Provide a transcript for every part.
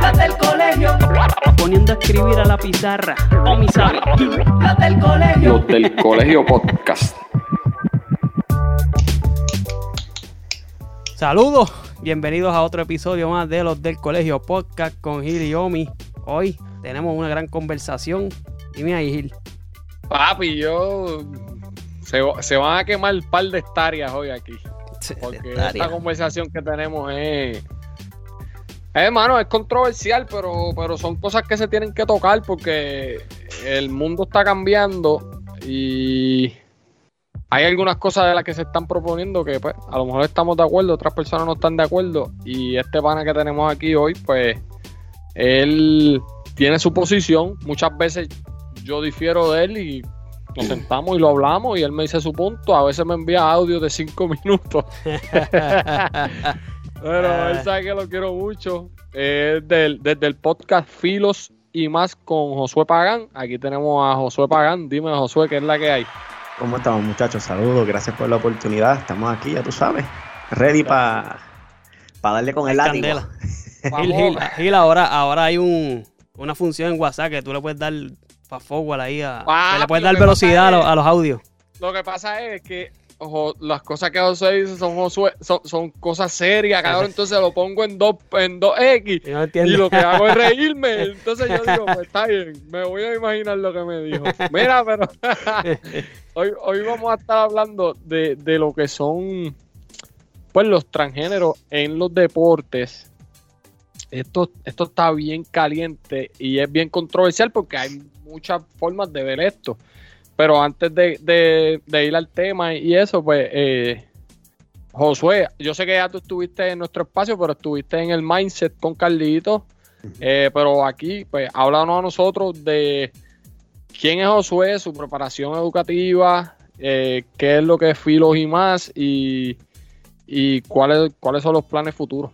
Las del colegio. Poniendo a escribir a la pizarra. O mi sabe. Las del colegio. Los del Colegio Podcast. Saludos, bienvenidos a otro episodio más de los del colegio podcast con Gil y Omi. Hoy tenemos una gran conversación. Dime ahí, Gil. Papi, yo. Se, se van a quemar un par de hectáreas hoy aquí. Porque esta conversación que tenemos es. Eh, es controversial, pero, pero son cosas que se tienen que tocar porque el mundo está cambiando y hay algunas cosas de las que se están proponiendo que pues a lo mejor estamos de acuerdo, otras personas no están de acuerdo. Y este pana que tenemos aquí hoy pues él tiene su posición, muchas veces yo difiero de él y nos sentamos y lo hablamos y él me dice su punto, a veces me envía audio de cinco minutos. Pero él sabe que lo quiero mucho. Es del- desde el podcast Filos y más con Josué Pagán. Aquí tenemos a Josué Pagán. Dime, Josué, ¿qué es la que hay? ¿Cómo estamos muchachos? Saludos, gracias por la oportunidad. Estamos aquí, ya tú sabes, ready para darle con el látigo. Gil, Gil, Gil, ahora, ahora hay un, una función en WhatsApp que tú le puedes dar fast forward ahí a, Ah, le puedes dar velocidad los- a los audios. Lo que pasa es que ojo, las cosas que Josué dice son, Josué- son, son cosas serias, cabrón. Entonces lo pongo en 2 en 2X. Y no Y lo que hago es reírme. Entonces yo digo, pues está bien, me voy a imaginar lo que me dijo. Mira, pero hoy, hoy vamos a estar hablando de, de lo que son pues los transgéneros en los deportes. Esto, esto está bien caliente y es bien controversial porque hay muchas formas de ver esto. Pero antes de, de- de ir al tema y eso, pues, eh, Josué, yo sé que ya tú estuviste en nuestro espacio, pero estuviste en el mindset con Carlito. Eh, pero aquí, pues, háblanos a nosotros de quién es Josué, su preparación educativa, eh, qué es lo que es Filos y más, y, y cuáles, cuáles son los planes futuros.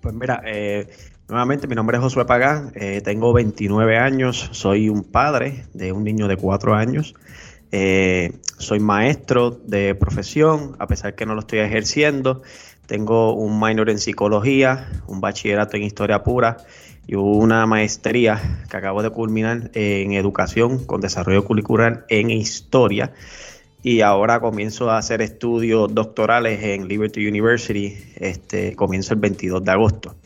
Pues mira, eh, nuevamente mi nombre es Josué Pagán, eh, tengo 29 años, soy un padre de un niño de 4 años, eh, soy maestro de profesión, a pesar que no lo estoy ejerciendo, tengo un minor en psicología, un bachillerato en historia pura y una maestría que acabo de culminar en educación con desarrollo curricular en historia. Y ahora comienzo a hacer estudios doctorales en Liberty University. Este, comienzo el 22 de agosto.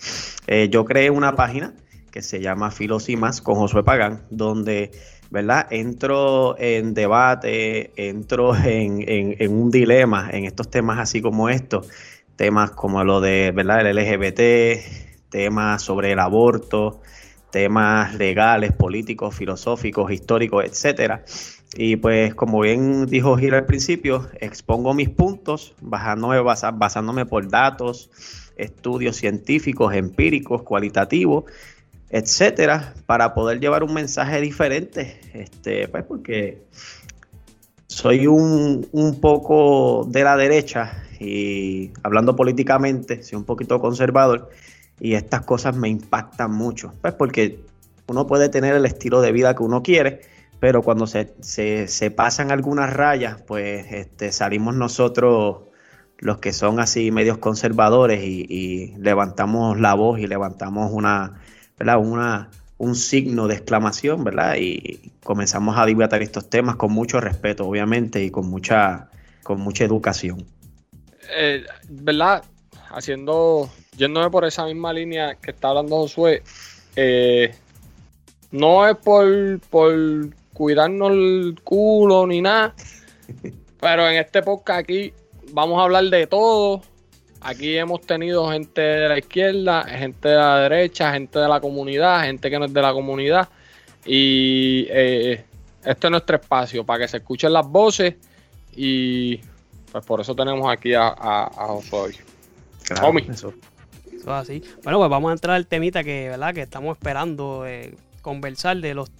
Eh, yo creé una página que se llama Filos y Más con Josué Pagán, donde ¿verdad? entro en debate, entro en, en- en un dilema en estos temas así como estos, temas como lo de ¿verdad? el LGBT, temas sobre el aborto, temas legales, políticos, filosóficos, históricos, etcétera. Y pues como bien dijo Gil al principio, expongo mis puntos basándome, basándome por datos, estudios científicos, empíricos, cualitativos, etcétera, para poder llevar un mensaje diferente. Este, pues porque soy un, un poco de la derecha y hablando políticamente, soy un poquito conservador y estas cosas me impactan mucho. Pues porque uno puede tener el estilo de vida que uno quiere, pero cuando se, se, se pasan algunas rayas, pues este, salimos nosotros los que son así medios conservadores y, levantamos la voz y levantamos una, ¿verdad? una, un signo de exclamación, ¿verdad? Y comenzamos a debatir estos temas con mucho respeto, obviamente, y con mucha, con mucha educación. Eh, ¿Verdad? Haciendo, yéndome por esa misma línea que está hablando Josué, eh, no es por cuidarnos el culo ni nada, pero en este podcast aquí vamos a hablar de todo, Aquí hemos tenido gente de la izquierda, gente de la derecha, gente de la comunidad, gente que no es de la comunidad. Y eh, este es nuestro espacio para que se escuchen las voces. Y pues por eso tenemos aquí a, a, Josué. Eso. eso. así. Bueno, pues vamos a entrar al temita que, ¿verdad? que estamos esperando eh, conversar de los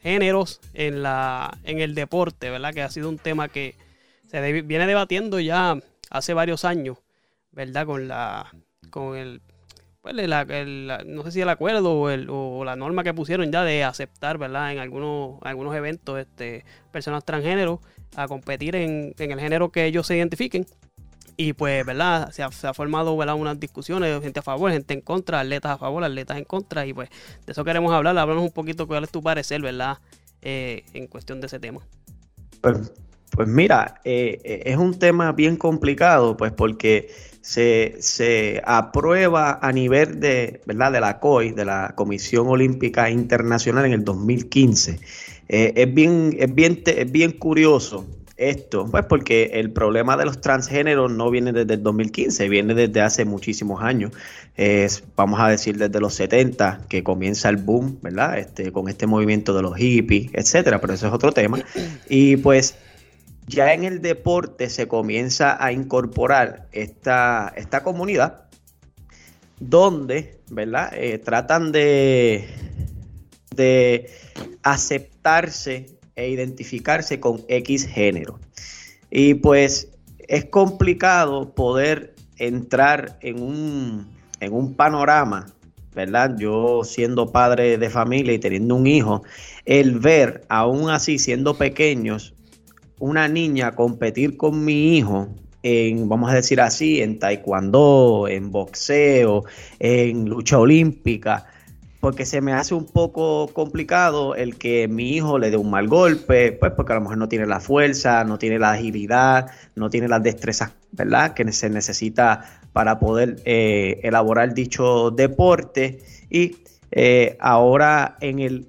transgéneros en, la, en el deporte, ¿verdad? Que ha sido un tema que se viene debatiendo ya hace varios años. ¿verdad? Con la, con el, pues, no sé si el acuerdo o, el, o, la norma que pusieron ya de aceptar, ¿verdad? En algunos, algunos eventos, este, personas transgénero a competir en, el género que ellos se identifiquen. Y pues, ¿verdad? Se ha, se ha formado, ¿verdad? Unas discusiones, gente a favor, gente en contra, atletas a favor, atletas en contra. Y pues, de eso queremos hablar. Hablamos un poquito cuál es tu parecer, ¿verdad? Eh, en cuestión de ese tema. Pues, pues mira, eh, eh, es un tema bien complicado, pues porque se, aprueba a nivel de, ¿verdad? de la COI, de la Comisión Olímpica Internacional en el 2015. Eh, es, bien, es, bien, es bien curioso esto, pues porque el problema de los transgéneros no viene desde el 2015, viene desde hace muchísimos años. Vamos a decir, desde los 70 que comienza el boom, ¿verdad? Este, con este movimiento de los hippies, etcétera, pero eso es otro tema. Y pues ya en el deporte se comienza a incorporar esta, esta comunidad donde, ¿verdad? Eh, tratan de, de aceptarse e identificarse con X género. Y pues es complicado poder entrar en un, en un panorama, ¿verdad? Yo siendo padre de familia y teniendo un hijo, el ver aún así siendo pequeños una niña competir con mi hijo en, vamos a decir así, en taekwondo, en boxeo, en lucha olímpica, porque se me hace un poco complicado el que mi hijo le dé un mal golpe, pues porque a lo mejor no tiene la fuerza, no tiene la agilidad, no tiene las destrezas, ¿verdad? Que se necesita para poder eh, elaborar dicho deporte. Y eh, ahora en el,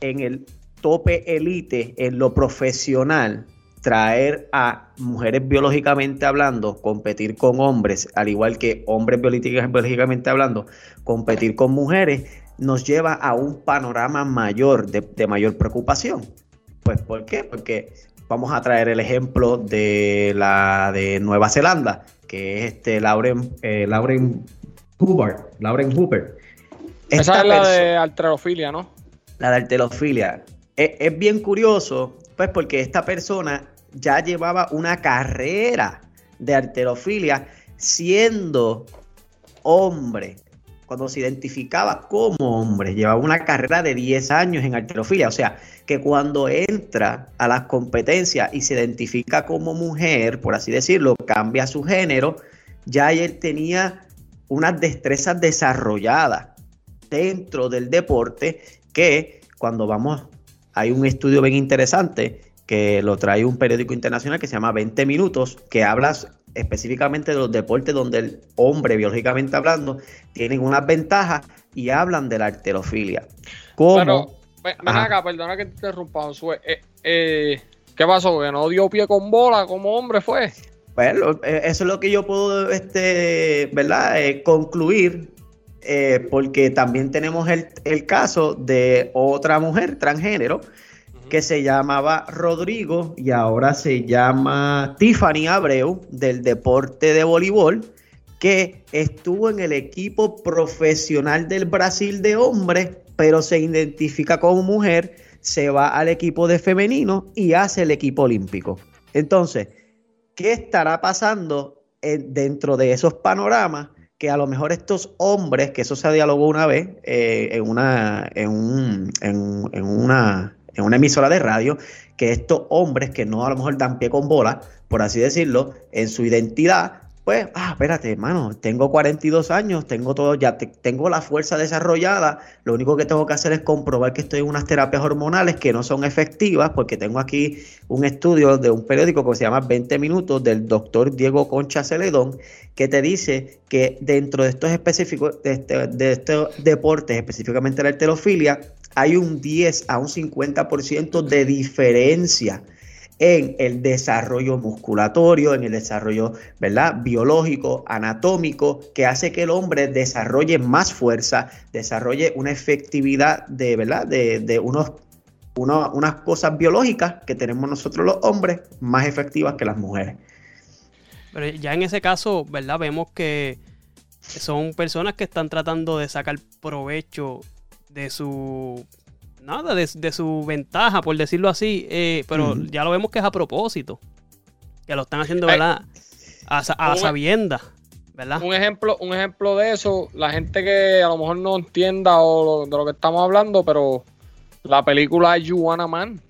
en el tope elite en lo profesional, traer a mujeres biológicamente hablando, competir con hombres, al igual que hombres biológicamente hablando, competir con mujeres, nos lleva a un panorama mayor, de, mayor preocupación. Pues, ¿por qué? Porque vamos a traer el ejemplo de la de Nueva Zelanda, que es este Lauren, eh, Lauren Hubbard, Lauren Hooper. Esa es la de alterofilia, ¿no? La de alterofilia es, bien curioso, pues porque esta persona ya llevaba una carrera de arterofilia siendo hombre. Cuando se identificaba como hombre, llevaba una carrera de 10 años en arterofilia. O sea, que cuando entra a las competencias y se identifica como mujer, por así decirlo, cambia su género, ya él tenía unas destrezas desarrolladas dentro del deporte que cuando vamos hay un estudio bien interesante que lo trae un periódico internacional que se llama 20 minutos, que habla específicamente de los deportes donde el hombre, biológicamente hablando, tienen unas ventajas y hablan de la arterofilia. ¿Cómo? ven acá, perdona que te interrumpa, Josué. Eh, eh, ¿Qué pasó? ¿Que no dio pie con bola como hombre fue? Bueno, eh, eso es lo que yo puedo, este, ¿verdad? concluir porque también tenemos el, caso de otra mujer transgénero que se llamaba Rodrigo y ahora se llama Tiffany Abreu del deporte de voleibol, que estuvo en el equipo profesional del Brasil de hombres, pero se identifica como mujer, se va al equipo de femenino y hace el equipo olímpico. Entonces, ¿qué estará pasando dentro de esos panoramas? que a lo mejor estos hombres, que eso se dialogó una vez eh, en, una, en, un, en, una, en una emisora de radio, que estos hombres que no a lo mejor dan pie con bola, por así decirlo, en su identidad, pues, ah, espérate, hermano, tengo 42 años, tengo todo, ya tengo la fuerza desarrollada, lo único que tengo que hacer es comprobar que estoy en unas terapias hormonales que no son efectivas, porque tengo aquí un estudio de un periódico que se llama 20 minutos del doctor Diego Concha Celedón, que te dice que dentro de estos específicos, de, este, de estos deportes, específicamente la heterofilia, hay un 10 a un 50% de diferencia en el desarrollo musculatorio, en el desarrollo ¿verdad? biológico, anatómico, que hace que el hombre desarrolle más fuerza, desarrolle una efectividad de, ¿verdad? de, unos, unas cosas biológicas que tenemos nosotros los hombres más efectivas que las mujeres. Pero ya en ese caso, ¿verdad? Vemos que son personas que están tratando de sacar provecho de su nada, de, su ventaja, por decirlo así, eh, pero ya lo vemos que es a propósito, que lo están haciendo, ¿verdad? A, a sabienda, ¿verdad? Un ejemplo, un ejemplo de eso, la gente que a lo mejor no entienda o de lo que estamos hablando, pero la película Juana Man.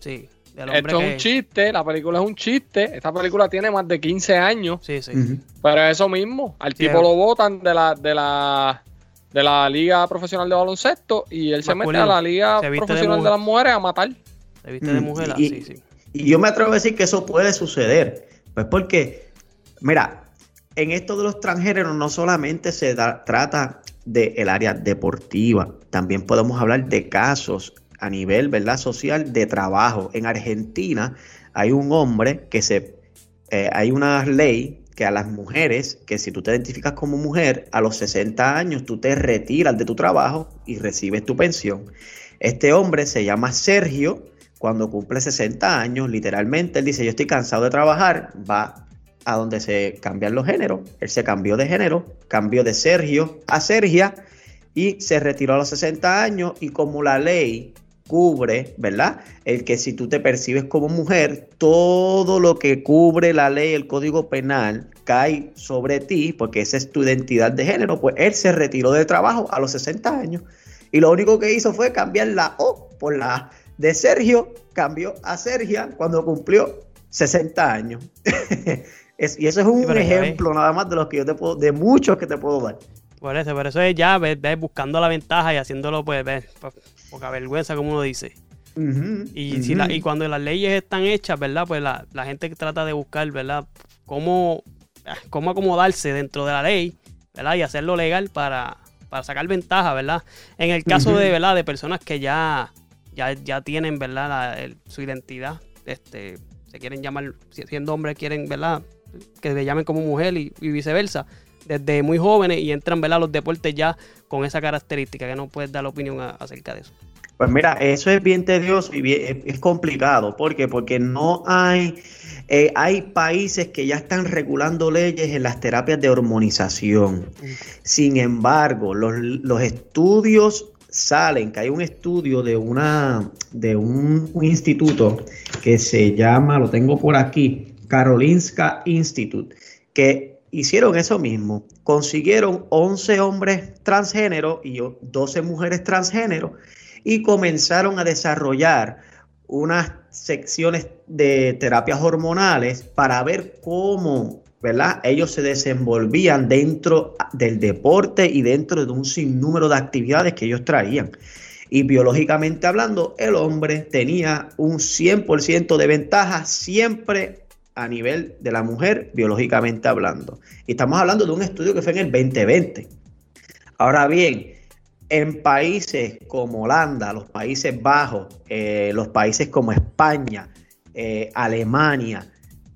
Sí. Esto es un chiste, la película es un chiste. Esta película tiene más de 15 años. Sí, sí. Pero es eso mismo. Al tipo lo votan de la, de la de la Liga Profesional de Baloncesto y él se mete a la Liga Profesional de, las Mujeres a matar. Se viste de mm, mujer, y, sí, sí. Y yo me atrevo a decir que eso puede suceder. Pues porque, mira, en esto de los transgéneros no solamente se trata del área deportiva, también podemos hablar de casos a nivel ¿verdad? social de trabajo. En Argentina hay un hombre que se... Eh, hay una ley que a las mujeres, que si tú te identificas como mujer, a los 60 años tú te retiras de tu trabajo y recibes tu pensión. Este hombre se llama Sergio, cuando cumple 60 años, literalmente, él dice, yo estoy cansado de trabajar, va a donde se cambian los géneros, él se cambió de género, cambió de Sergio a Sergia y se retiró a los 60 años y como la ley cubre, ¿verdad? El que si tú te percibes como mujer, todo lo que cubre la ley, el código penal, cae sobre ti, porque esa es tu identidad de género, pues él se retiró de trabajo a los 60 años y lo único que hizo fue cambiar la O por la A. De Sergio cambió a Sergia cuando cumplió 60 años. y eso es un ejemplo nada más de los que yo te puedo, de muchos que te puedo dar. Por eso, por eso es ya ves, buscando la ventaja y haciéndolo, pues, ves, poca vergüenza, como uno dice. y, si y cuando las leyes están hechas, ¿verdad? Pues la, la gente trata de buscar, ¿verdad? Cómo, cómo acomodarse dentro de la ley, ¿verdad? Y hacerlo legal para, para sacar ventaja, ¿verdad? En el caso de, ¿verdad? De personas que ya, ya, ya tienen, ¿verdad? su identidad, este, se quieren llamar, siendo hombres quieren, ¿verdad? Que se llamen como mujer y, viceversa desde muy jóvenes y entran ¿verdad? los deportes ya con esa característica, que no puedes dar la opinión acerca de eso. Pues mira, eso es bien tedioso y es complicado. ¿Por qué? Porque no hay, eh, hay países que ya están regulando leyes en las terapias de hormonización. Sin embargo, los, estudios salen, que hay un estudio de una de un, instituto que se llama, lo tengo por aquí, Karolinska Institute, que hicieron eso mismo. Consiguieron 11 hombres transgénero y 12 mujeres transgénero y comenzaron a desarrollar unas secciones de terapias hormonales para ver cómo ¿verdad? ellos se desenvolvían dentro del deporte y dentro de un sinnúmero de actividades que ellos traían. Y biológicamente hablando, el hombre tenía un 100% de ventaja siempre a nivel de la mujer, biológicamente hablando. Y estamos hablando de un estudio que fue en el 2020. Ahora bien, en países como Holanda, los Países Bajos, eh, los países como España, eh, Alemania,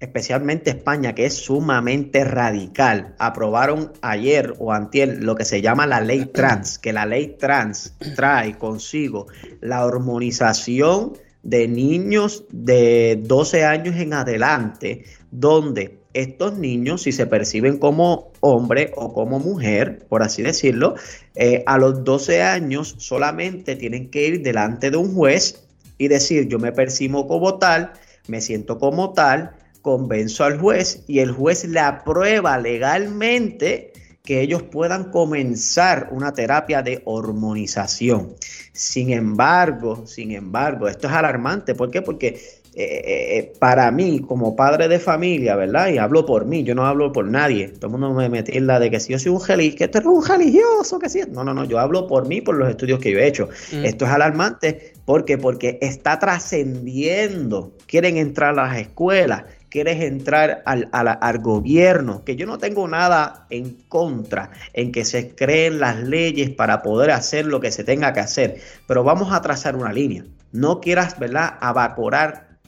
especialmente España, que es sumamente radical, aprobaron ayer o antier lo que se llama la ley trans, que la ley trans trae consigo la hormonización de niños de 12 años en adelante, donde estos niños, si se perciben como hombre o como mujer, por así decirlo, eh, a los 12 años solamente tienen que ir delante de un juez y decir, yo me percibo como tal, me siento como tal, convenzo al juez y el juez le aprueba legalmente que ellos puedan comenzar una terapia de hormonización. Sin embargo, sin embargo, esto es alarmante. ¿Por qué? Porque eh, eh, para mí, como padre de familia, ¿verdad? Y hablo por mí, yo no hablo por nadie. Todo el mundo me mete en la de que si yo soy un religioso, que esto es un religioso, que sí. No, no, no, yo hablo por mí, por los estudios que yo he hecho. Mm. Esto es alarmante porque porque está trascendiendo. Quieren entrar a las escuelas, quieren entrar al, al, gobierno, que yo no tengo nada en contra en que se creen las leyes para poder hacer lo que se tenga que hacer, pero vamos a trazar una línea. No quieras, ¿verdad?, evaporar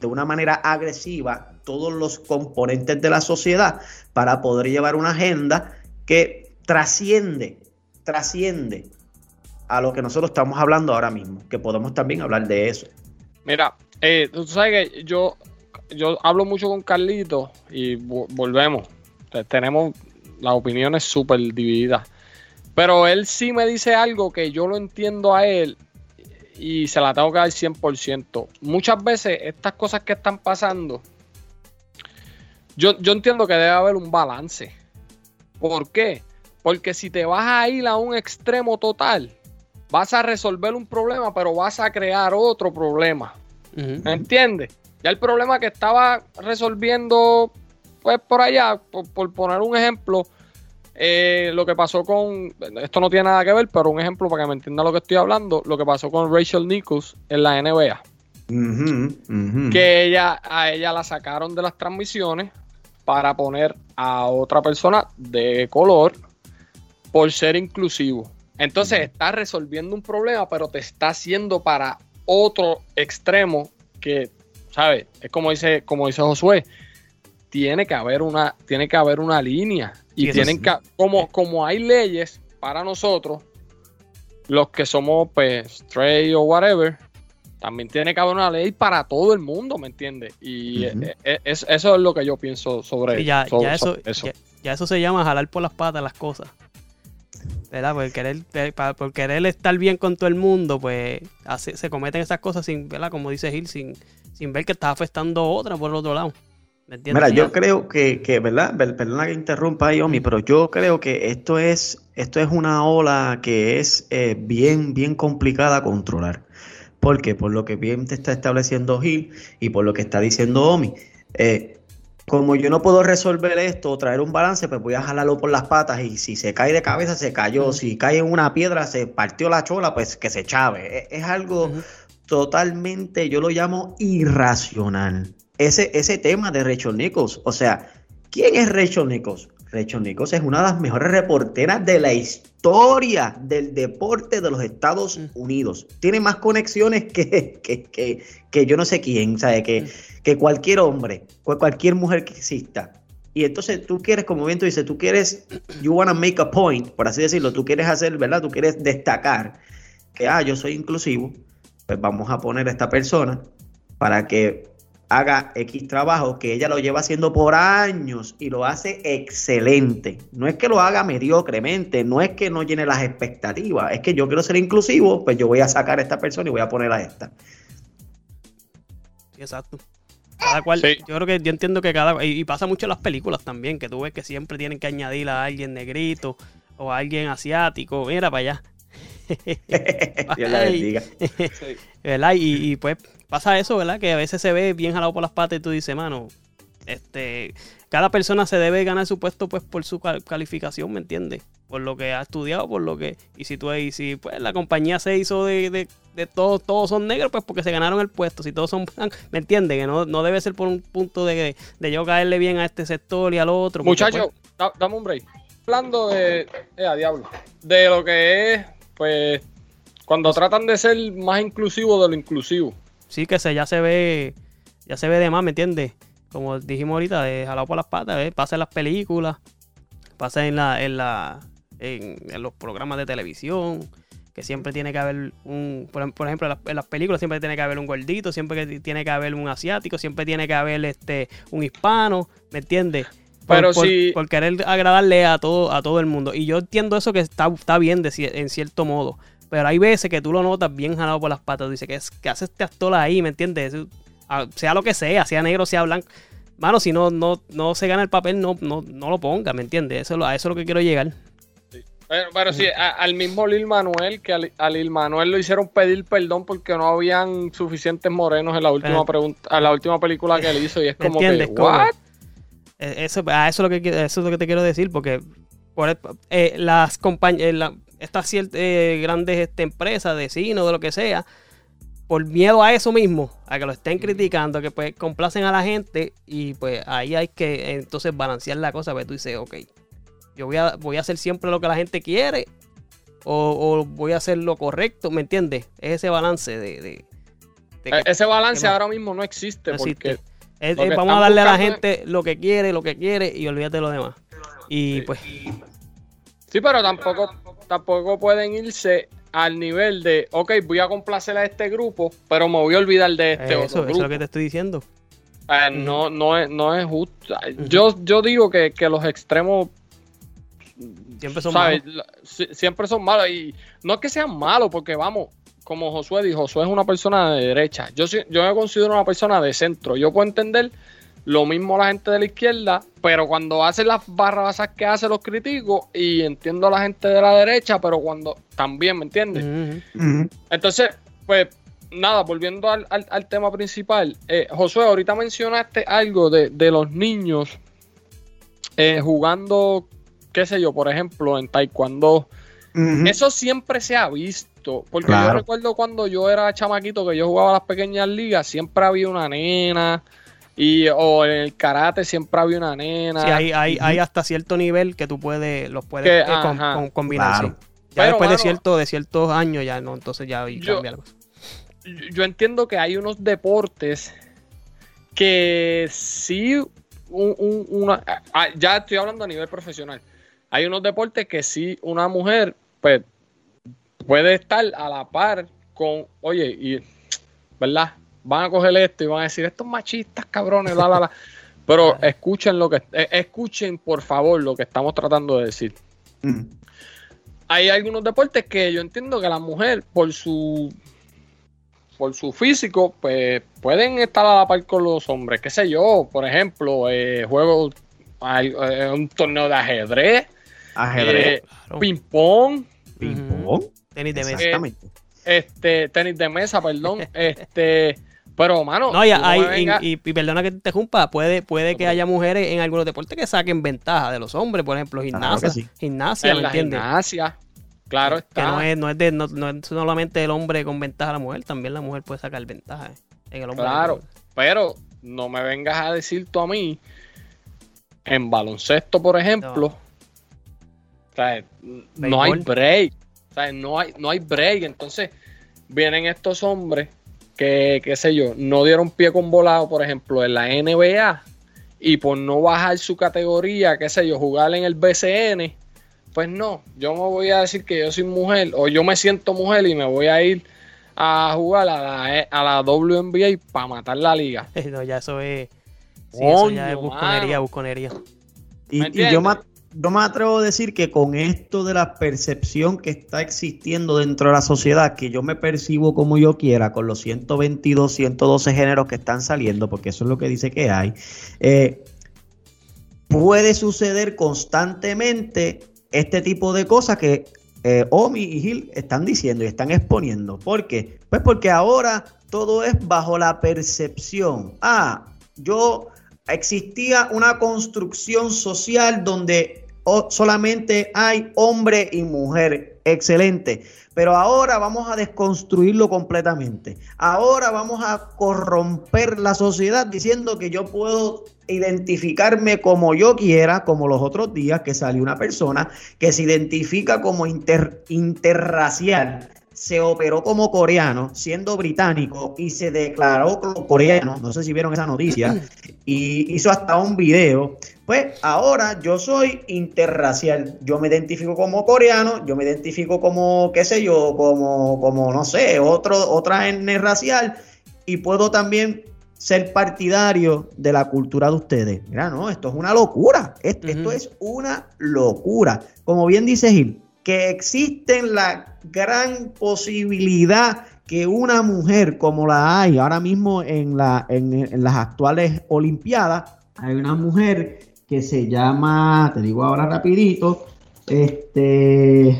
de una manera agresiva todos los componentes de la sociedad para poder llevar una agenda que trasciende, trasciende a lo que nosotros estamos hablando ahora mismo, que podemos también hablar de eso. Mira, eh, tú sabes que yo, yo hablo mucho con Carlito y volvemos. Tenemos las opiniones súper divididas. Pero él sí me dice algo que yo lo entiendo a él y se la tengo que dar 100%. Muchas veces estas cosas que están pasando, yo, yo entiendo que debe haber un balance. ¿Por qué? Porque si te vas a ir a un extremo total, vas a resolver un problema, pero vas a crear otro problema. ¿Me entiendes? Ya el problema que estaba resolviendo, pues por allá, por poner un ejemplo, eh, lo que pasó con, esto no tiene nada que ver, pero un ejemplo para que me entienda lo que estoy hablando, lo que pasó con Rachel Nichols en la NBA. Que ella, a ella la sacaron de las transmisiones para poner a otra persona de color por ser inclusivo. Entonces está resolviendo un problema, pero te está haciendo para otro extremo que, ¿sabes? Es como dice, como dice Josué, tiene que haber una, tiene que haber una línea. Y tienen que, como, como hay leyes para nosotros, los que somos pues straight o whatever, también tiene que haber una ley para todo el mundo, ¿me entiendes? Y e, e, eso es lo que yo pienso sobre, ya, eso, Ya, eso se llama jalar por las patas las cosas. ¿Verdad? Por querer, por querer estar bien con todo el mundo, pues se cometen esas cosas sin, ¿verdad? Como dice Gil, sin, sin ver que está afectando a otra por el otro lado. Mira, yo creo que, que, ¿verdad? Perdona que interrumpa ahí, Omi, pero yo creo que esto es, esto es una ola que es eh, bien, bien complicada a controlar. ¿Por qué? Por lo que bien te está estableciendo Gil y por lo que está diciendo Omi. Eh, como yo no puedo resolver esto o traer un balance, pues voy a jalarlo por las patas y si se cae de cabeza, se cayó. Si cae en una piedra, se partió la chola, pues que se chave. Es, algo totalmente, yo lo llamo irracional ese, ese tema de Rachel Nichols. O sea, ¿quién es Rachel Nichols? Rachel Nichols es una de las mejores reporteras de la historia del deporte de los Estados Unidos. Tiene más conexiones que, que, yo no sé quién, ¿sabe? Que, que cualquier hombre, cualquier mujer que exista. Y entonces tú quieres, como bien tú dices, tú quieres, you wanna make a point, por así decirlo, tú quieres hacer, ¿verdad? Tú quieres destacar que, ah, yo soy inclusivo, pues vamos a poner a esta persona para que haga X trabajo que ella lo lleva haciendo por años y lo hace excelente. No es que lo haga mediocremente, no es que no llene las expectativas, es que yo quiero ser inclusivo, pues yo voy a sacar a esta persona y voy a poner a esta. exacto. Cada cual, yo creo que yo entiendo que cada y, pasa mucho en las películas también, que tú ves que siempre tienen que añadir a alguien negrito o a alguien asiático, mira para allá. Dios la bendiga. ¿Verdad? y pues pasa eso, ¿verdad? Que a veces se ve bien jalado por las patas y tú dices, mano, este, cada persona se debe ganar su puesto pues por su calificación, ¿me entiendes? Por lo que ha estudiado, por lo que, y si tú y si pues la compañía se hizo de, de, de todos, todos son negros, pues porque se ganaron el puesto, si todos son blancos, ¿me entiendes? Que no, no debe ser por un punto de, de yo caerle bien a este sector y al otro. Muchachos, pues, dame un break. Hablando de, eh, a diablo, de lo que es, pues, cuando tratan de ser más inclusivos de lo inclusivo sí que se, ya se ve, ya se ve de más, ¿me entiendes? Como dijimos ahorita, de jalado por las patas, ¿eh? pasa en las películas, pasa en la, en la, en, los programas de televisión, que siempre tiene que haber un, por, ejemplo, en las, películas siempre tiene que haber un gordito, siempre tiene que haber un asiático, siempre tiene que haber este un hispano, ¿me entiendes? Pero por, por, querer agradarle a todo, a todo el mundo. Y yo entiendo eso que está, está bien de, en cierto modo. Pero hay veces que tú lo notas bien jalado por las patas. Dice que, es, que hace este actor ahí, ¿me entiendes? Sea lo que sea, sea negro, sea blanco. Mano, si no, no, no se gana el papel, no, no, no lo ponga, ¿me entiendes? Eso, a eso es lo que quiero llegar. Pero, pero sí, al mismo Lil Manuel, que al, Lil Manuel lo hicieron pedir perdón porque no habían suficientes morenos en la última pregunta, en la última película que él hizo. Y es como que, ¿what? E, eso, a eso es lo que eso es lo que te quiero decir, porque por, eh, las compañías, eh, estas ciertas eh, grandes este, empresas de cine o de lo que sea, por miedo a eso mismo, a que lo estén criticando, que pues complacen a la gente y pues ahí hay que entonces balancear la cosa, pues tú dices, ok, yo voy a, voy a hacer siempre lo que la gente quiere o, voy a hacer lo correcto, ¿me entiendes? Es ese balance de... Ese balance ahora mismo no existe porque... vamos a darle a la gente lo que quiere, lo que quiere y olvídate de lo demás. Y pues... Sí, pero tampoco, tampoco pueden irse al nivel de, ok, voy a complacer a este grupo, pero me voy a olvidar de este eso, otro grupo. Eso es lo que te estoy diciendo. Eh, no, no, es, no es justo. yo, yo digo que, los extremos siempre son malos. Siempre son malos. Y no es que sean malos, porque vamos, como Josué dijo, Josué es una persona de derecha. Yo, yo me considero una persona de centro. Yo puedo entender lo mismo la gente de la izquierda, pero cuando hace las barrabasas que hace los critico y entiendo a la gente de la derecha, pero cuando también, ¿me entiendes? Entonces, pues nada, volviendo al, tema principal, eh, Josué, ahorita mencionaste algo de, los niños eh, jugando, qué sé yo, por ejemplo, en taekwondo. Eso siempre se ha visto, porque yo recuerdo cuando yo era chamaquito que yo jugaba a las pequeñas ligas, siempre había una nena. Y, o en el karate siempre había una nena. Sí, hay, hay, hay hasta cierto nivel que tú puedes, los puedes eh, combinar. Ya después de, cierto, de ciertos años ya no, entonces ya yo, Yo entiendo que hay unos deportes que sí, un, una, ah, ya estoy hablando a nivel profesional. Hay unos deportes que sí una mujer pues puede estar a la par con, oye, y, ¿verdad? van a coger esto y van a decir, estos machistas cabrones, la, la, la. Pero escuchen lo que, eh, escuchen por favor lo que estamos tratando de decir. Mm. Hay algunos deportes que yo entiendo que la mujer, por su por su físico, pues pueden estar a la par con los hombres. Qué sé yo, por ejemplo, eh, juego eh, un torneo de ajedrez, ajedrez, ping pong, ping pong, tenis de mesa, este tenis de mesa, perdón, este pero, mano. No, y, perdona que te interrumpa, puede, puede que haya mujeres en algunos deportes que saquen ventaja de los hombres, por ejemplo, gimnasia. Gimnasia, ¿me entiendes? Gimnasia. Claro Que no es, no es, de, no, es solamente el hombre con ventaja a la mujer, también la mujer puede sacar ventaja en el hombre. Claro, pero no me vengas a decir tú a mí, en baloncesto, por ejemplo, no hay break. No hay, no hay break. Entonces, vienen estos hombres que, qué sé yo, no dieron pie con volado, por ejemplo, en la NBA y por no bajar su categoría, qué sé yo, jugar en el BCN, pues no, yo me voy a decir que yo soy mujer o yo me siento mujer y me voy a ir a jugar a la, a la WNBA para matar la liga. No, ya eso es... Sí, eso ya es busconería, busconería. Y, y, yo, yo me atrevo a decir que con esto de la percepción que está existiendo dentro de la sociedad, que yo me percibo como yo quiera, con los 122, 112 géneros que están saliendo, porque eso es lo que dice que hay, eh, puede suceder constantemente este tipo de cosas que eh, Omi y Gil están diciendo y están exponiendo. ¿Por qué? Pues porque ahora todo es bajo la percepción. Ah, yo existía una construcción social donde solamente hay hombre y mujer. Excelente. Pero ahora vamos a desconstruirlo completamente. Ahora vamos a corromper la sociedad diciendo que yo puedo identificarme como yo quiera, como los otros días que salió una persona que se identifica como interracial se operó como coreano, siendo británico, y se declaró como coreano, no sé si vieron esa noticia, y hizo hasta un video. Pues ahora yo soy interracial, yo me identifico como coreano, yo me identifico como, qué sé yo, como, como no sé, otro, otra etnia racial, y puedo también ser partidario de la cultura de ustedes. Mira, no, esto es una locura, esto, esto es una locura. Como bien dice Gil, que existen la gran posibilidad que una mujer como la hay ahora mismo en, la, en, las actuales Olimpiadas hay una mujer que se llama, te digo ahora rapidito, este,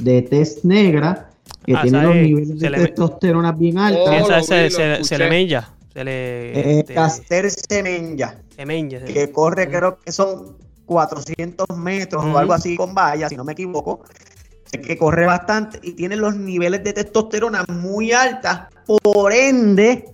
de test negra, que Ah, tiene los es- niveles de testosterona bien Oh, altos. lo Esa se, le mella. Se le. Eh, este, Caster Semenya, semenya, se- que corre creo que son 400 metros o algo así con vallas, si no me equivoco. Que corre bastante y tiene los niveles de testosterona muy altas, por ende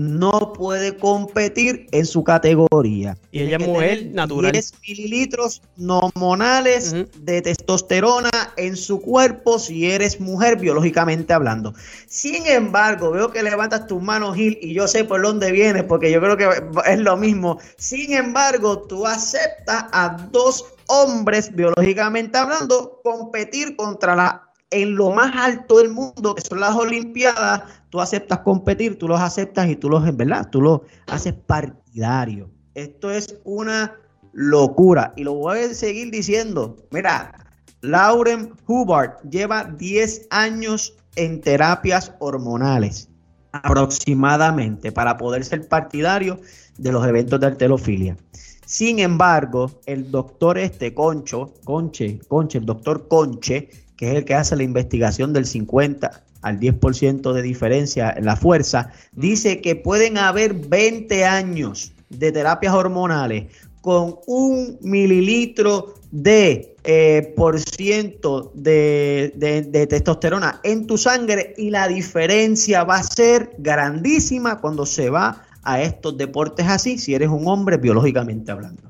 no puede competir en su categoría. Y ella es mujer natural. 10 mililitros hormonales de testosterona en su cuerpo si eres mujer biológicamente hablando. Sin embargo, veo que levantas tus manos, Gil, y yo sé por dónde vienes, porque yo creo que es lo mismo. Sin embargo, tú aceptas a dos hombres biológicamente hablando competir contra la en lo más alto del mundo, que son las Olimpiadas, tú aceptas competir, tú los aceptas y tú los, verdad, tú los haces partidarios. Esto es una locura y lo voy a seguir diciendo. Mira, Lauren Hubbard lleva 10 años en terapias hormonales aproximadamente para poder ser partidario de los eventos de arterofilia. Sin embargo, el doctor este Concho, Conche, Conche, el doctor Conche, que es el que hace la investigación del 50 al 10% de diferencia en la fuerza, dice que pueden haber 20 años de terapias hormonales con un mililitro de eh, por ciento de, de- de testosterona en tu sangre y la diferencia va a ser grandísima cuando se va a estos deportes así, si eres un hombre biológicamente hablando.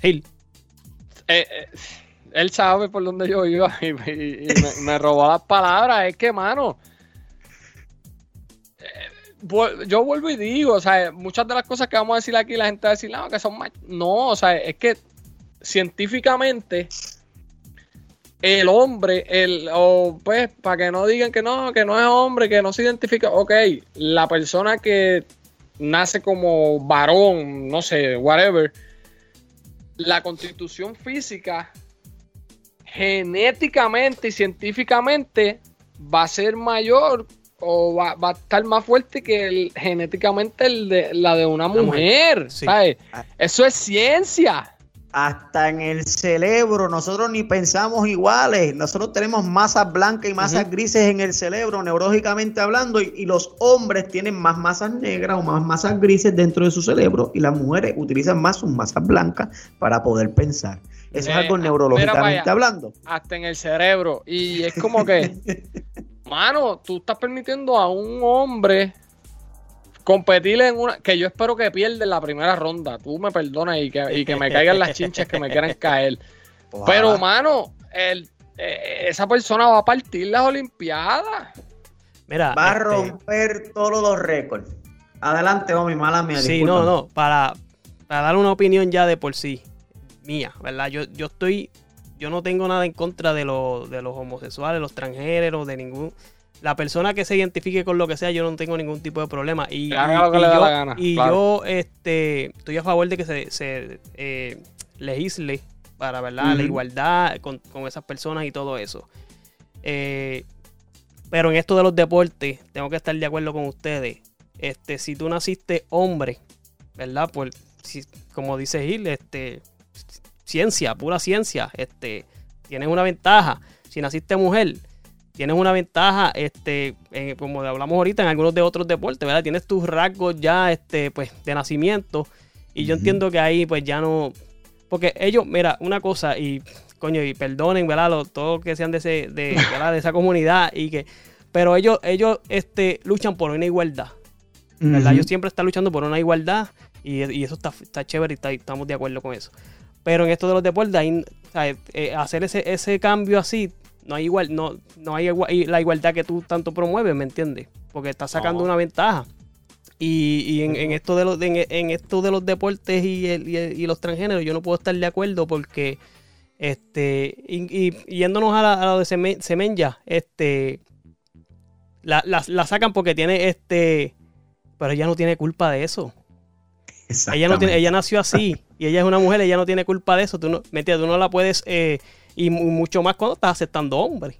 Gil, Eh, eh, él sabe por dónde yo iba y, me, robó las palabras. Es que, mano, eh, yo vuelvo y digo, o sea, muchas de las cosas que vamos a decir aquí, la gente va a decir, no, que son mach-". No, o sea, es que científicamente el hombre, el, o pues, para que no digan que no, que no es hombre, que no se identifica, ok, la persona que nace como varón, no sé, whatever, la constitución física genéticamente y científicamente va a ser mayor o va, va a estar más fuerte que el, genéticamente el de, la de una mujer, sí. ¿sabes? Eso es ciencia. Hasta en el cerebro, nosotros ni pensamos iguales. Nosotros tenemos masas blancas y masas grises en el cerebro, neurológicamente hablando, y, y los hombres tienen más masas negras o más masas grises dentro de su cerebro, y las mujeres utilizan más sus masas blancas para poder pensar. Eso Eh, es algo mira neurológicamente allá. hablando. hasta en el cerebro. Y es como que, mano, tú estás permitiendo a un hombre competir en una. Que yo espero que pierda en la primera ronda. Tú me perdonas y que, y que me caigan las chinchas que me quieran caer. Pero, mano, el, eh, esa persona va a partir las Olimpiadas. mira. Va a este, romper todos los récords. Adelante, mi mala mía. Sí, no, no, para, para dar una opinión ya de por sí, mía, ¿verdad? Yo, yo estoy, yo no tengo nada en contra de, los de los homosexuales, los transgéneros, de ningún... La persona que se identifique con lo que sea, yo no tengo ningún tipo de problema. Y, y yo, la gana, y claro. yo, este, estoy a favor de que se, se eh, legisle para, ¿verdad? La igualdad con, con esas personas y todo eso. Eh, pero en esto de los deportes, tengo que estar de acuerdo con ustedes. Este, si tú naciste hombre, ¿verdad? Pues, si- como dice Gil, este, ciencia, pura ciencia, este, tienes una ventaja. Si naciste mujer, tienes una ventaja, este, en- como hablamos ahorita en algunos de otros deportes, ¿verdad? Tienes tus rasgos ya, este, pues, de nacimiento. Y yo entiendo que ahí, pues, ya no. Porque ellos, mira, una cosa, y coño, y perdonen, ¿verdad? Lo- todos que sean de, ese, de, ¿verdad? de esa comunidad y que. Pero ellos, ellos este, luchan por una igualdad. ¿verdad? Ujú. Ellos siempre están luchando por una igualdad y, y eso está, está chévere y está- estamos de acuerdo con eso. Pero en esto de los deportes, ahí, sea, eh, hacer ese, ese cambio así, no hay igual, no, no hay la igualdad que tú tanto promueves, ¿me entiendes? Porque estás sacando No. una ventaja. Y, y en, en esto de los en, en esto de los deportes y, el- y, el- y los transgéneros, yo no puedo estar de acuerdo porque este y, yéndonos a, la- a lo de Semen- Semenya, este la, la- la sacan porque tiene este pero ella no tiene culpa de eso. Ella no tiene, ella nació así y ella es una mujer, ella no tiene culpa de eso. Tú no, ¿me entiendes? Tú no la puedes eh, y mu- mucho más cuando estás aceptando hombres.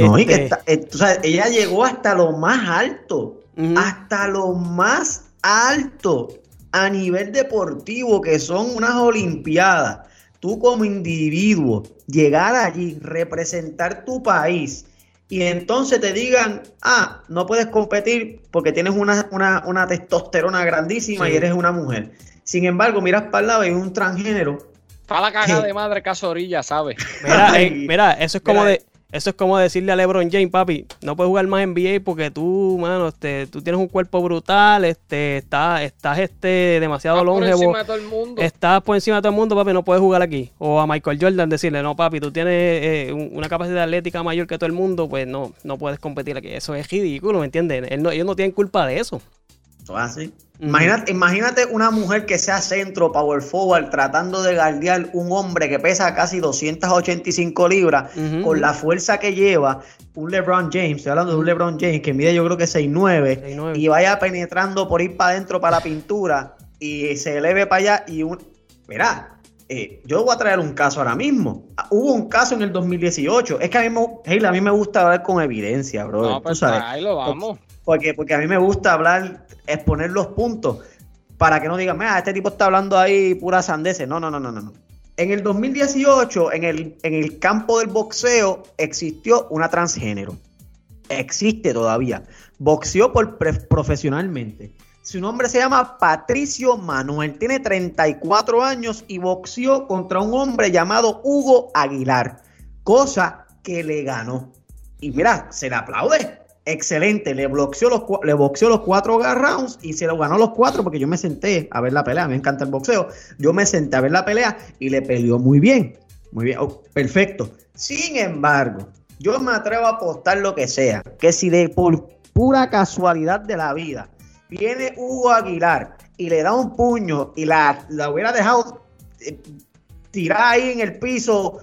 No, y que Este, está- eh, tú sabes, ella llegó hasta lo más alto. Hasta lo más alto. a nivel deportivo, que son unas olimpiadas, tú como individuo, llegar allí, representar tu país y entonces te digan, ah, no puedes competir porque tienes una, una, una testosterona grandísima y eres una mujer. Sin embargo, miras para el lado y un transgénero. Está la caja de madre casorilla, ¿sabes? Mira, eh, mira, eso es como de eso es como decirle a LeBron James, papi, no puedes jugar más NBA porque tú, mano, este, tú tienes un cuerpo brutal, este, estás, estás este, demasiado estás longevo. Por encima de todo el mundo. Estás por encima de todo el mundo, papi, no puedes jugar aquí. O a Michael Jordan decirle, no, papi, tú tienes eh, una capacidad atlética mayor que todo el mundo, pues no, no puedes competir aquí. Eso es ridículo, ¿me entiendes? ellos no tienen culpa de eso. Eso es así. Imagínate, imagínate, una mujer que sea centro, power forward, tratando de guardiar un hombre que pesa casi 285 libras, con la fuerza que lleva, un LeBron James, estoy hablando de un LeBron James que mide yo creo que 6'9", y vaya penetrando por ir para adentro para la pintura, y se eleve para allá, y un... Mira, eh, yo voy a traer un caso ahora mismo. Hubo un caso en el 2018. Es que a mí me, a mí me gusta hablar con evidencia, bro. No, pues ahí lo vamos. Porque, porque a mí me gusta hablar, exponer los puntos para que no digan, mira, este tipo está hablando ahí pura sandeces. No, no, no, no, no. En el 2018, en el, en el campo del boxeo, existió una transgénero. Existe todavía. Boxeó por, profesionalmente. Su nombre se llama Patricio Manuel. Tiene 34 años y boxeó contra un hombre llamado Hugo Aguilar. Cosa que le ganó. Y mira, se le aplaude excelente. Le boxeó los, le boxeó los cuatro rounds y se lo ganó los cuatro porque yo me senté a ver la pelea. Me encanta el boxeo. Yo me senté a ver la pelea y le peleó muy bien. Muy bien, oh, perfecto. Sin embargo, yo me atrevo a apostar lo que sea. Que si de por pura casualidad de la vida viene Hugo Aguilar y le da un puño y la, la hubiera dejado eh, ahí en el piso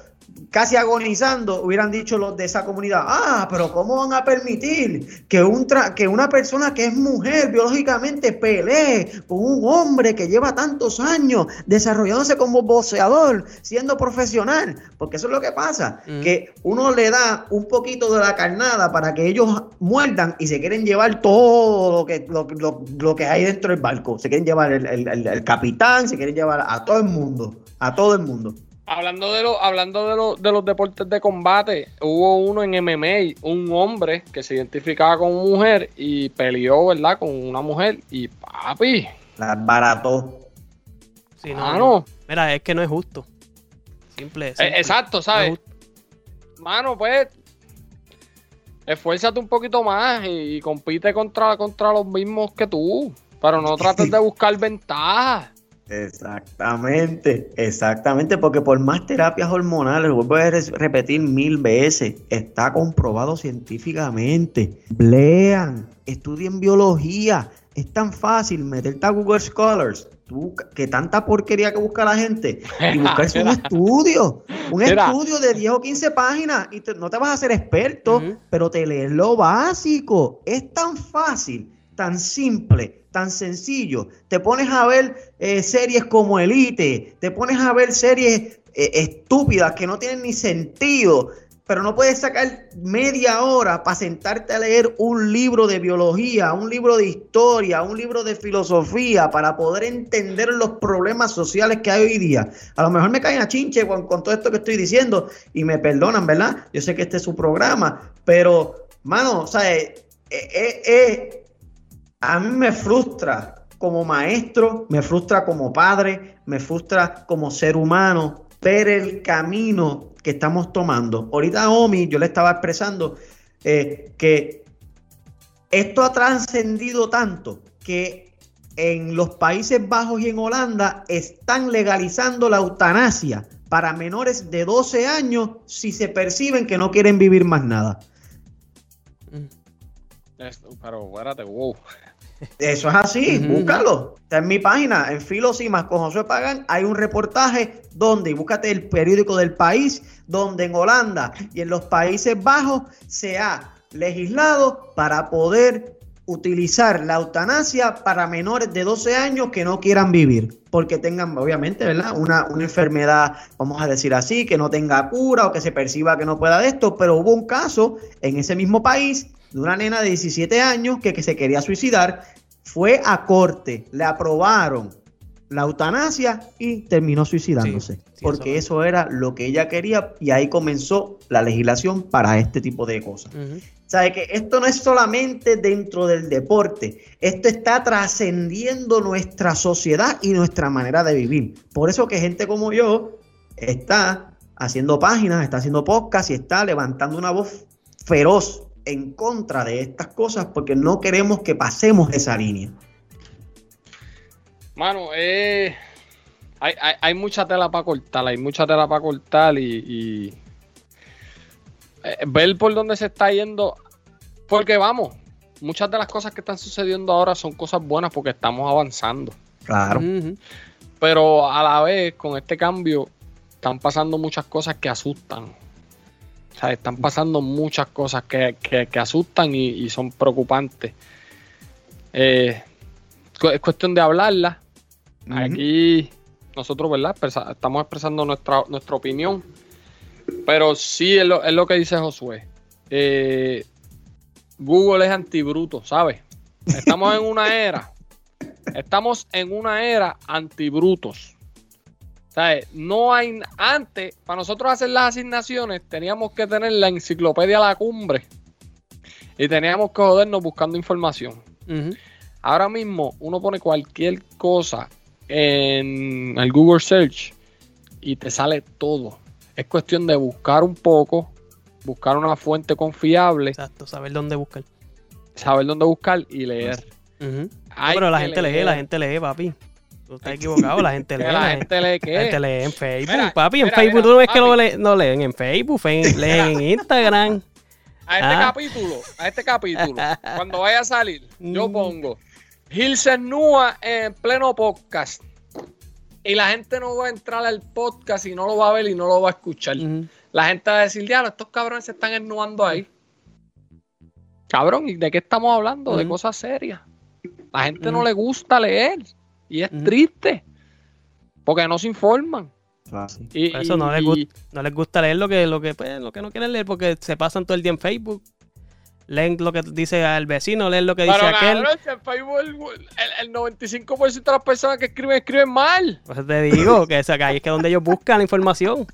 casi agonizando, hubieran dicho los de esa comunidad, ah, pero ¿cómo van a permitir que, un que una persona que es mujer biológicamente pelee con un hombre que lleva tantos años desarrollándose como boxeador, siendo profesional? Porque eso es lo que pasa, mm. que uno le da un poquito de la carnada para que ellos muerdan y se quieren llevar todo lo que, lo, que hay dentro del barco. Se quieren llevar el capitán, se quieren llevar a todo el mundo, a todo el mundo. Hablando de, lo, hablando de, de los deportes de combate, hubo uno en MMA, un hombre que se identificaba como mujer y peleó, ¿verdad? Con una mujer y papi. La barató. Sí, no, Mano. Mira, es que no es justo. Simple. Eh, exacto, ¿sabes? Mano, pues. Esfuérzate un poquito más y, compite contra, contra los mismos que tú. Pero no trates de buscar ventajas. Exactamente, exactamente, porque por más terapias hormonales, vuelvo a repetir mil veces, está comprobado científicamente. Lean, estudien biología, es tan fácil meterte a Google Scholars, tú, que tanta porquería que busca la gente, y buscarse un estudio, un estudio de 10 o 15 páginas, y no te vas a hacer experto, pero te lees lo básico, es tan fácil, tan simple tan sencillo. Te pones a ver eh, series como Elite, te pones a ver series eh, estúpidas que no tienen ni sentido, pero no puedes sacar media hora para sentarte a leer un libro de biología, un libro de historia, un libro de filosofía, para poder entender los problemas sociales que hay hoy día. A lo mejor me caen a chinche con, todo esto que estoy diciendo y me perdonan, ¿verdad? Yo sé que este es su programa, pero, mano, o sea, eh, eh a mí me frustra como maestro, me frustra como padre, me frustra como ser humano ver el camino que estamos tomando. Ahorita Omi, yo le estaba expresando eh, que esto ha trascendido tanto que en los Países Bajos y en Holanda están legalizando la eutanasia para menores de 12 años si se perciben que no quieren vivir más nada. pero espérate, wow. Eso es así, búscalo. Está en mi página, en Filosimas con José Pagan, hay un reportaje donde, búscate el periódico del país, donde en Holanda y en los Países Bajos se ha legislado para poder utilizar la eutanasia para menores de 12 años que no quieran vivir, porque tengan, obviamente, ¿verdad? Una, una, enfermedad, vamos a decir así, que no tenga cura o que se perciba que no pueda de esto, pero hubo un caso en ese mismo país de una nena de 17 años que, que se quería suicidar, fue a corte, le aprobaron la eutanasia y terminó suicidándose. Sí, sí, porque eso era lo que ella quería y ahí comenzó la legislación para este tipo de cosas. Ujú. ¿Sabe que esto no es solamente dentro del deporte, esto está trascendiendo nuestra sociedad y nuestra manera de vivir. Por eso que gente como yo está haciendo páginas, está haciendo podcasts y está levantando una voz feroz en contra de estas cosas porque no queremos que pasemos esa línea. Mano, eh, hay, hay, hay mucha tela para cortar, hay mucha tela para cortar y, y, eh, ver por dónde se está yendo. Porque vamos, muchas de las cosas que están sucediendo ahora son cosas buenas porque estamos avanzando. Claro. Pero a la vez, con este cambio, están pasando muchas cosas que asustan. Están pasando muchas cosas que, que- que asustan y, y son preocupantes. Eh, es cuestión de hablarlas. Ujú. Aquí nosotros, ¿verdad? Estamos expresando nuestra, nuestra opinión. Pero sí es lo, es lo que dice Josué. Eh, Google es antibruto, ¿sabes? Estamos en una era. Estamos en una era antibrutos. ¿Sabes? No hay. Antes, para nosotros hacer las asignaciones, teníamos que tener la enciclopedia a la cumbre. Y teníamos que jodernos buscando información. Ahora mismo uno pone cualquier cosa en el Google Search y te sale todo. Es cuestión de buscar un poco, buscar una fuente confiable, Exacto, saber dónde buscar. saber dónde buscar y leer. No, Hay pero la gente lee, la gente lee, papi. Tú estás equivocado, la gente lee. La gente lee La qué. gente lee en Facebook, Mira, papi. En mira, Facebook mira, tú no ves que lo no leen en Facebook, leen en Instagram. A este Ah. capítulo, a este capítulo, cuando vaya a salir, yo Mm. pongo Gil Nua en pleno podcast. Y la gente no va a entrar al podcast y no lo va a ver y no lo va a escuchar. La gente va a decir, diablo, estos cabrones se están ennuando ahí. Cabrón, ¿y de qué estamos hablando? De cosas serias. La gente no le gusta leer. Y es triste. Porque no se informan. Y, Por eso no les, y- gust- no les gusta leer lo que, lo, que, pues, lo que no quieren leer porque se pasan todo el día en Facebook. Leen lo que dice el vecino, leen lo que dice Pero, aquel. Facebook el, el- el 95% de las personas que escriben, escriben mal. Pues te digo que esa ahí es que donde ellos buscan la información.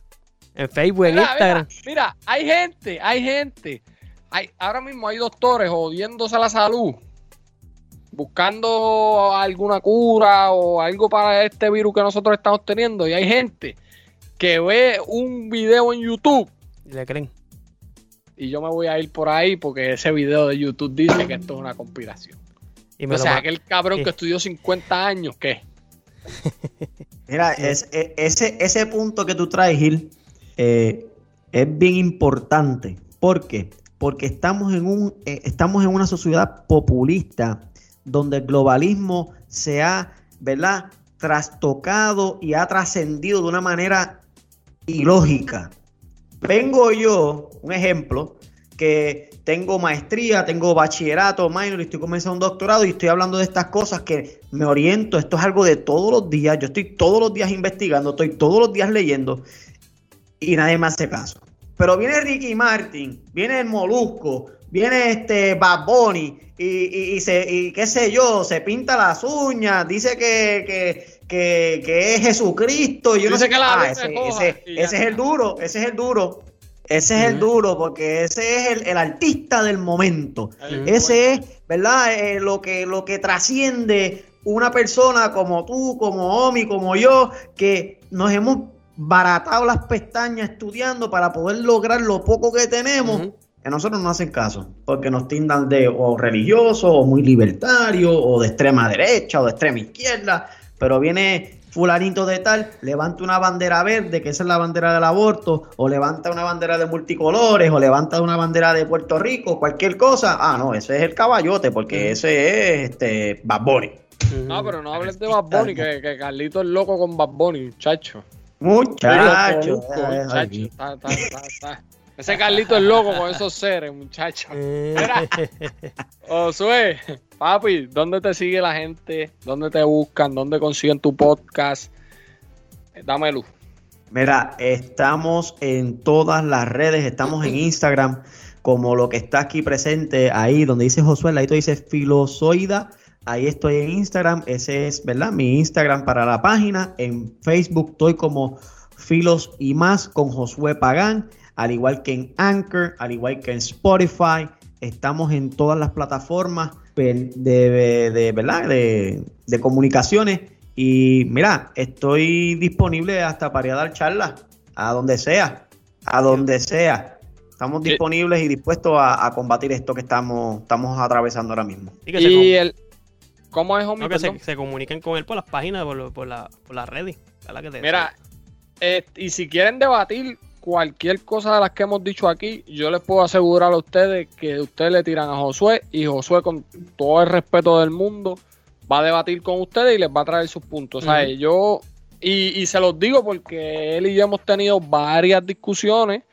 En Facebook, en Instagram. mira, mira, hay gente, hay gente. Hay, ahora mismo hay doctores jodiéndose la salud, buscando alguna cura o algo para este virus que nosotros estamos teniendo. Y hay gente que ve un video en YouTube Y le creen. y yo me voy a ir por ahí porque ese video de YouTube dice que esto es una conspiración. Y me O sea, aquel cabrón Sí. que estudió 50 años, ¿qué? Mira, es- ese, ese punto que tú traes, Gil, eh, es bien importante. ¿Por qué? Porque estamos en, un, eh, estamos en una sociedad populista donde el globalismo se ha, ¿verdad?, trastocado y ha trascendido de una manera ilógica. Vengo yo, un ejemplo, que tengo maestría, tengo bachillerato, minor, y estoy comenzando un doctorado y estoy hablando de estas cosas que me oriento. Esto es algo de todos los días. Yo estoy todos los días investigando, estoy todos los días leyendo y nadie me hace caso. Pero viene Ricky Martin, viene el Molusco, viene este Bad Bunny y, y- y se, y qué sé yo, se pinta las uñas, dice que, que, que, que es Jesucristo. y Yo no sé que qué. la Ah, ese, ese- es el duro, ese es el duro. Ese es el duro, porque ese es el, el artista del momento. Ese es, ¿verdad? Eh, lo, que, lo que trasciende una persona como tú, como Omi, como yo, que nos hemos baratado las pestañas estudiando para poder lograr lo poco que tenemos. Que a nosotros no hacen caso, porque nos tindan de o religioso, o muy libertario, o de extrema derecha, o de extrema izquierda. Pero viene fulanito de tal, levanta una bandera verde, que esa es la bandera del aborto, o levanta una bandera de multicolores, o levanta una bandera de Puerto Rico, cualquier cosa. Ah, no, ese es el caballote, porque ese es este Bad Bunny. Ujú. No, pero no hables de Bad Bunny, que, que Carlito es loco con Bad Bunny, muchacho. Muchacho. Loco, eh, muchacho. está- está- está. Ese Carlito es loco con esos seres, muchacho. Eh, Josué, papi, ¿dónde te sigue la gente? ¿Dónde te buscan? ¿Dónde consiguen tu podcast? Eh, Dame luz. Mira, estamos en todas las redes, estamos en Instagram, como lo que está aquí presente ahí, donde dice Josué, ahí dice Filozoida Ahí estoy en Instagram. Ese es, ¿verdad? Mi Instagram para la página. En Facebook estoy como Filos y más con Josué Pagán. Al igual que en Anchor, al igual que en Spotify. Estamos en todas las plataformas de, de, ¿verdad? de, de comunicaciones. Y mira, estoy disponible hasta para ir a dar charlas, a donde sea, a donde sea. Estamos disponibles y dispuestos a, combatir esto que estamos, estamos atravesando ahora mismo. Y, el, ¿Cómo es, hombre? que se, comuniquen con él por las páginas, por, por, la, por las redes. Mira, eh, y si quieren debatir cualquier cosa de las que hemos dicho aquí, yo les puedo asegurar a ustedes que ustedes le tiran a Josué y Josué con todo el respeto del mundo va a debatir con ustedes y les va a traer sus puntos. Yo, y, se los digo porque él y yo hemos tenido varias discusiones.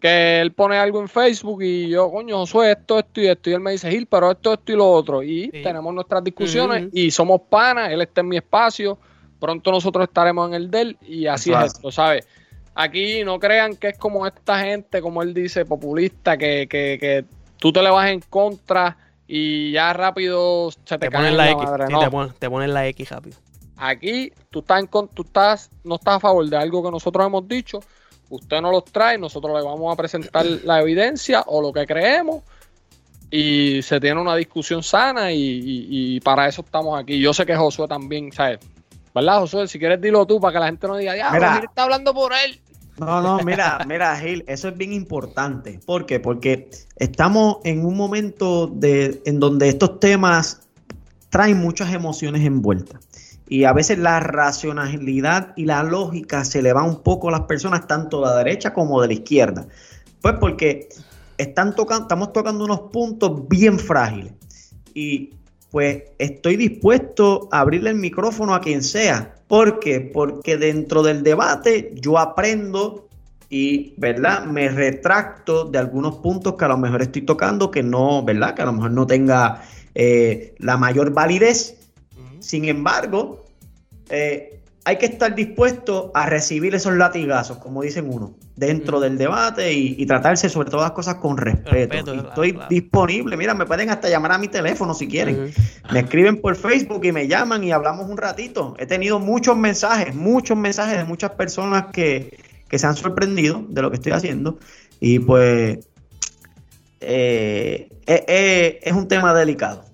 Que él pone algo en Facebook y yo, coño, Josué, esto, esto y esto. Y él me dice, Gil, pero esto, esto y lo otro. Y tenemos nuestras discusiones y somos panas. Él está en mi espacio. Pronto nosotros estaremos en el de él. Y así es esto, ¿sabes? Aquí no crean que es como esta gente, como él dice, populista, que, que, que tú te le vas en contra y ya rápido se te, ponen la, X. te, ponen, la X rápido. Aquí tú estás, en, tú estás, no estás a favor de algo que nosotros hemos dicho, usted no los trae, nosotros le vamos a presentar la evidencia o lo que creemos y se tiene una discusión sana y, para eso estamos aquí. Yo sé que Josué también, ¿sabes? ¿Verdad, Josué? Si quieres dilo tú para que la gente no diga, ya, Mira, está hablando por él. No, no, mira, mira, Gil, eso es bien importante. ¿Por qué? Porque estamos en un momento de, en donde estos temas traen muchas emociones envueltas. Y a veces la racionalidad y la lógica se le va un poco a las personas, tanto de la derecha como de la izquierda. Pues porque están tocando, estamos tocando unos puntos bien frágiles. Y pues estoy dispuesto a abrirle el micrófono a quien sea. ¿Por qué? Porque dentro del debate yo aprendo y, ¿verdad? Me retracto de algunos puntos que a lo mejor estoy tocando que no, ¿verdad? Que a lo mejor no tenga eh, la mayor validez. Sin embargo, eh, hay que estar dispuesto a recibir esos latigazos, como dicen uno, dentro del debate y, tratarse sobre todas las cosas con respeto. estoy disponible, mira, me pueden hasta llamar a mi teléfono si quieren. Me escriben por Facebook y me llaman y hablamos un ratito. He tenido muchos mensajes, muchos mensajes de muchas personas que, se han sorprendido de lo que estoy haciendo. Y pues eh, eh, eh, es un tema delicado.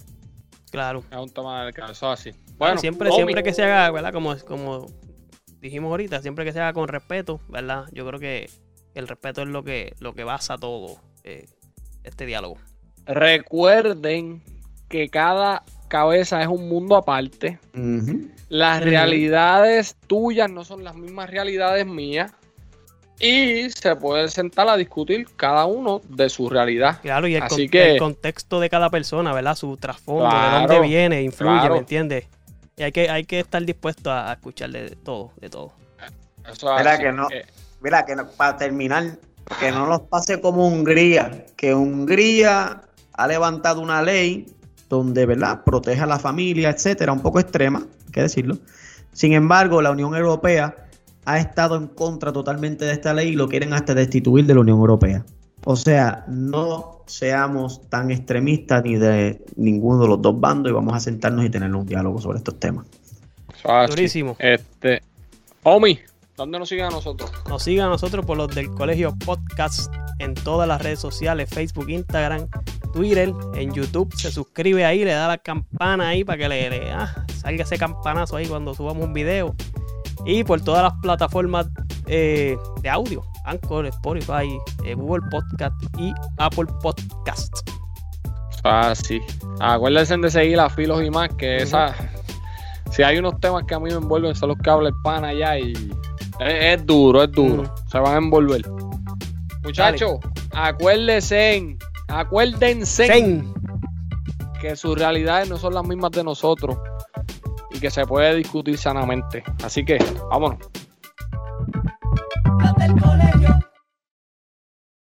Claro. Es un tema delicado, eso así. Bueno, siempre, siempre que se haga, ¿verdad? Como, como dijimos ahorita, siempre que se haga con respeto, ¿verdad? Yo creo que el respeto es lo que, lo que basa todo eh, este diálogo. Recuerden que cada cabeza es un mundo aparte. Las realidades tuyas no son las mismas realidades mías y se puede sentar a discutir cada uno de su realidad. Claro, y el, Así que, el contexto de cada persona, ¿verdad? Su trasfondo, de dónde viene, influye, ¿me entiendes? Y hay que, hay que estar dispuesto a, escuchar de todo, de todo. mira que no, mira que para terminar, que no nos pase como Hungría, que Hungría ha levantado una ley donde, ¿verdad?, protege a la familia, etcétera, un poco extrema, hay que decirlo. Sin embargo, la Unión Europea ha estado en contra totalmente de esta ley y lo quieren hasta destituir de la Unión Europea. O sea, no seamos tan extremistas ni de ninguno de los dos bandos y vamos a sentarnos y tener un diálogo sobre estos temas. Durísimo. Este, Omi, ¿dónde nos siguen a nosotros? Nos siguen a nosotros por los del Colegio Podcast en todas las redes sociales, Facebook, Instagram, Twitter, en YouTube. Se suscribe ahí, le da la campana ahí para que le, ah, salga ese campanazo ahí cuando subamos un video y por todas las plataformas eh, de audio, Anchor, Spotify, eh, Google Podcast y Apple Podcast. Ah, sí. Acuérdense de seguir a Filos y más, que esa, si hay unos temas que a mí me envuelven, son los que habla el pan allá y es, duro, es duro. Se van a envolver. Muchachos, acuérdense, acuérdense que sus realidades no son las mismas de nosotros y que se puede discutir sanamente. Así que, vámonos.